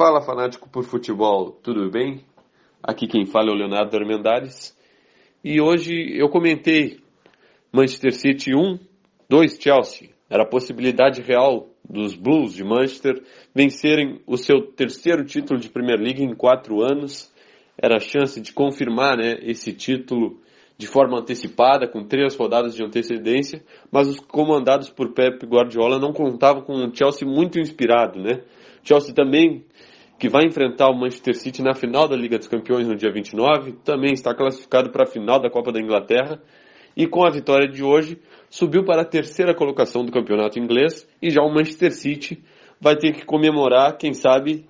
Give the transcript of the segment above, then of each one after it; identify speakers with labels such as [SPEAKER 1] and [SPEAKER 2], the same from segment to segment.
[SPEAKER 1] Fala fanático por futebol, tudo bem? Aqui quem fala é o Leonardo Armendares. E hoje eu comentei Manchester City 1, 2 Chelsea. Era a possibilidade real dos Blues de Manchester vencerem o seu terceiro título de Premier League em quatro anos. Era a chance de confirmar né, esse título de forma antecipada, com três rodadas de antecedência, mas os comandados por Pep Guardiola não contavam com um Chelsea muito inspirado, né? Chelsea também, que vai enfrentar o Manchester City na final da Liga dos Campeões no dia 29, também está classificado para a final da Copa da Inglaterra e com a vitória de hoje subiu para a terceira colocação do campeonato inglês e já o Manchester City vai ter que comemorar, quem sabe,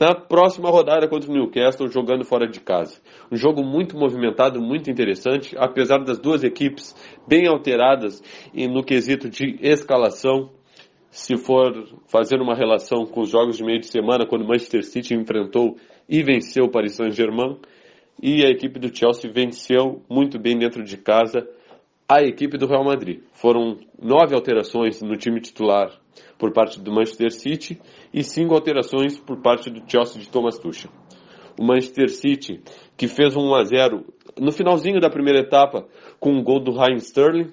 [SPEAKER 1] na próxima rodada contra o Newcastle, jogando fora de casa. Um jogo muito movimentado, muito interessante, apesar das duas equipes bem alteradas no quesito de escalação. Se for fazer uma relação com os jogos de meio de semana, quando o Manchester City enfrentou e venceu o Paris Saint-Germain, e a equipe do Chelsea venceu muito bem dentro de casa a equipe do Real Madrid. Foram nove alterações no time titular por parte do Manchester City e cinco alterações por parte do Chelsea de Thomas Tuchel. O Manchester City, que fez um 1 a 0 no finalzinho da primeira etapa com um gol do Ryan Sterling,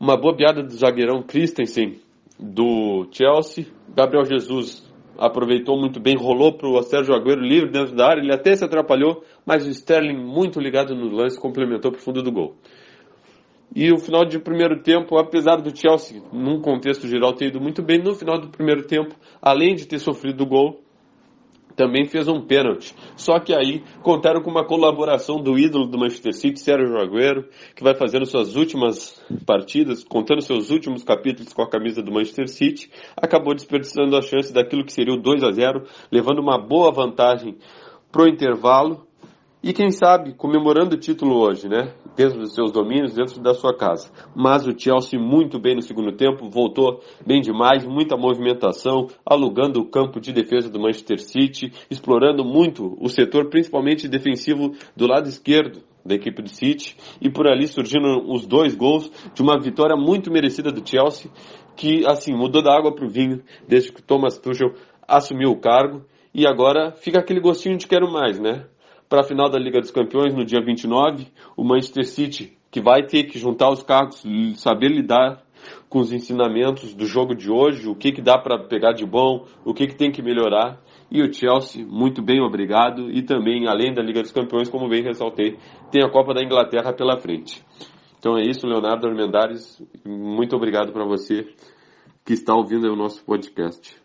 [SPEAKER 1] uma bobeada do zagueirão Christensen do Chelsea, Gabriel Jesus aproveitou muito bem, rolou para o Sérgio Agüero livre dentro da área, ele até se atrapalhou, mas o Sterling muito ligado no lance complementou para o fundo do gol. E o final de primeiro tempo, apesar do Chelsea, num contexto geral, ter ido muito bem, no final do primeiro tempo, além de ter sofrido o gol, também fez um pênalti. Só que aí contaram com uma colaboração do ídolo do Manchester City, Sérgio Agüero, que vai fazendo suas últimas partidas, contando seus últimos capítulos com a camisa do Manchester City, acabou desperdiçando a chance daquilo que seria o 2 a 0, levando uma boa vantagem pro intervalo e quem sabe comemorando o título hoje, né? Dentro dos seus domínios, dentro da sua casa. Mas o Chelsea muito bem no segundo tempo, voltou bem demais, muita movimentação, alugando o campo de defesa do Manchester City, explorando muito o setor, principalmente defensivo do lado esquerdo da equipe do City, e por ali surgindo os dois gols de uma vitória muito merecida do Chelsea, que assim mudou da água para o vinho desde que Thomas Tuchel assumiu o cargo. E agora fica aquele gostinho de quero mais, né? Para a final da Liga dos Campeões no dia 29, o Manchester City, que vai ter que juntar os cargos, saber lidar com os ensinamentos do jogo de hoje, o que, que dá para pegar de bom, o que, que tem que melhorar. E o Chelsea, muito bem, obrigado. E também, além da Liga dos Campeões, como bem ressaltei, tem a Copa da Inglaterra pela frente. Então é isso, Leonardo Armendares. Muito obrigado para você que está ouvindo o nosso podcast.